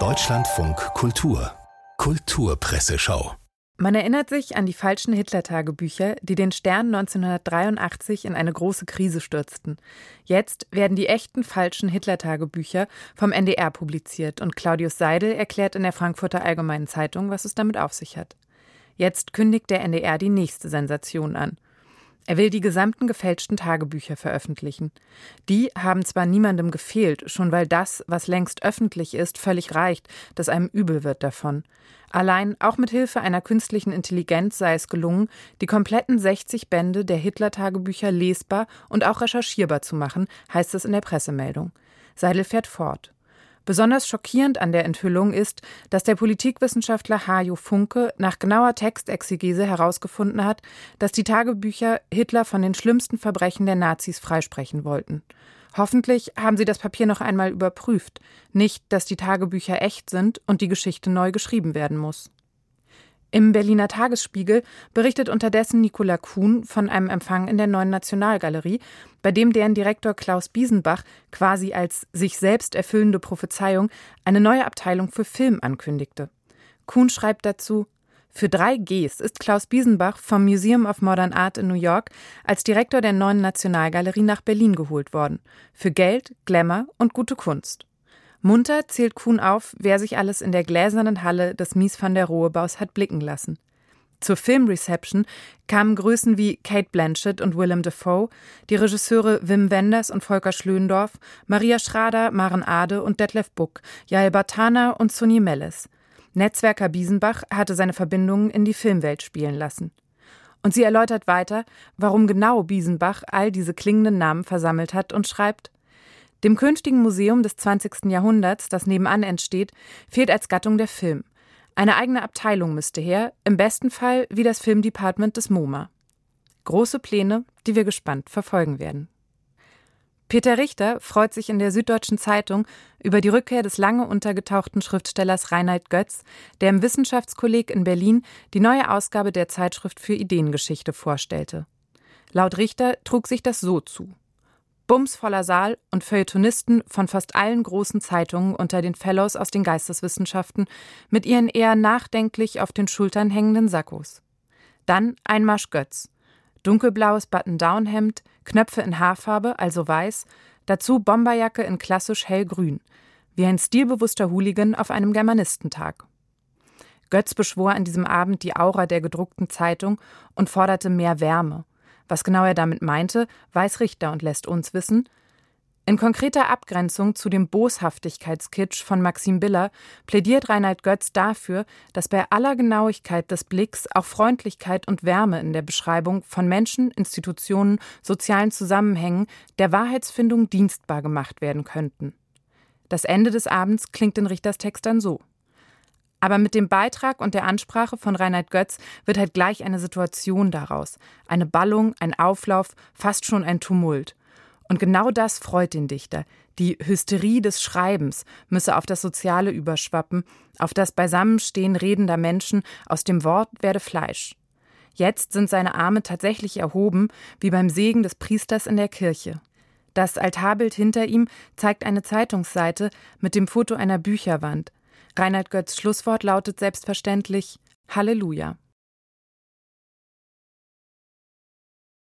Deutschlandfunk Kultur Kulturpresseschau man erinnert sich an die falschen Hitler-Tagebücher, die den Stern 1983 in eine große Krise stürzten. Jetzt werden die echten falschen Hitler-Tagebücher vom NDR publiziert und Claudius Seidel erklärt in der Frankfurter Allgemeinen Zeitung, was es damit auf sich hat. Jetzt kündigt der NDR die nächste Sensation an. Er will die gesamten gefälschten Tagebücher veröffentlichen. Die haben zwar niemandem gefehlt, schon weil das, was längst öffentlich ist, völlig reicht, dass einem übel wird davon. Allein auch mit Hilfe einer künstlichen Intelligenz sei es gelungen, die kompletten 60 Bände der Hitler-Tagebücher lesbar und auch recherchierbar zu machen, heißt es in der Pressemeldung. Seidel fährt fort. Besonders schockierend an der Enthüllung ist, dass der Politikwissenschaftler Hajo Funke nach genauer Textexegese herausgefunden hat, dass die Tagebücher Hitler von den schlimmsten Verbrechen der Nazis freisprechen wollten. Hoffentlich haben Sie das Papier noch einmal überprüft, nicht, dass die Tagebücher echt sind und die Geschichte neu geschrieben werden muss. Im Berliner Tagesspiegel berichtet unterdessen Nicola Kuhn von einem Empfang in der neuen Nationalgalerie, bei dem deren Direktor Klaus Biesenbach quasi als sich selbst erfüllende Prophezeiung eine neue Abteilung für Film ankündigte. Kuhn schreibt dazu, für drei Gs ist Klaus Biesenbach vom Museum of Modern Art in New York als Direktor der neuen Nationalgalerie nach Berlin geholt worden. Für Geld, Glamour und gute Kunst. Munter zählt Kuhn auf, wer sich alles in der gläsernen Halle des Mies van der Rohe-Baus hat blicken lassen. Zur Filmreception kamen Größen wie Kate Blanchett und Willem Dafoe, die Regisseure Wim Wenders und Volker Schlöndorff, Maria Schrader, Maren Ade und Detlef Buck, Jael Bartana und Sunny Melles. Netzwerker Biesenbach hatte seine Verbindungen in die Filmwelt spielen lassen. Und sie erläutert weiter, warum genau Biesenbach all diese klingenden Namen versammelt hat und schreibt, dem künftigen Museum des 20. Jahrhunderts, das nebenan entsteht, fehlt als Gattung der Film. Eine eigene Abteilung müsste her, im besten Fall wie das Filmdepartment des MoMA. Große Pläne, die wir gespannt verfolgen werden. Peter Richter freut sich in der Süddeutschen Zeitung über die Rückkehr des lange untergetauchten Schriftstellers Reinhard Götz, der im Wissenschaftskolleg in Berlin die neue Ausgabe der Zeitschrift für Ideengeschichte vorstellte. Laut Richter trug sich das so zu bumsvoller Saal und Feuilletonisten von fast allen großen Zeitungen unter den Fellows aus den Geisteswissenschaften mit ihren eher nachdenklich auf den Schultern hängenden Sakkos. Dann Einmarsch Götz. Dunkelblaues Button-Down-Hemd, Knöpfe in Haarfarbe, also weiß, dazu Bomberjacke in klassisch hellgrün, wie ein stilbewusster Hooligan auf einem Germanistentag. Götz beschwor an diesem Abend die Aura der gedruckten Zeitung und forderte mehr Wärme. Was genau er damit meinte, weiß Richter und lässt uns wissen. In konkreter Abgrenzung zu dem Boshaftigkeitskitsch von Maxim Biller plädiert Reinhard Götz dafür, dass bei aller Genauigkeit des Blicks auch Freundlichkeit und Wärme in der Beschreibung von Menschen, Institutionen, sozialen Zusammenhängen der Wahrheitsfindung dienstbar gemacht werden könnten. Das Ende des Abends klingt in Richters Text dann so. Aber mit dem Beitrag und der Ansprache von Reinhard Götz wird halt gleich eine Situation daraus. Eine Ballung, ein Auflauf, fast schon ein Tumult. Und genau das freut den Dichter. Die Hysterie des Schreibens müsse auf das Soziale überschwappen, auf das Beisammenstehen redender Menschen, aus dem Wort werde Fleisch. Jetzt sind seine Arme tatsächlich erhoben, wie beim Segen des Priesters in der Kirche. Das Altarbild hinter ihm zeigt eine Zeitungsseite mit dem Foto einer Bücherwand. Reinhard Götz Schlusswort lautet selbstverständlich Halleluja.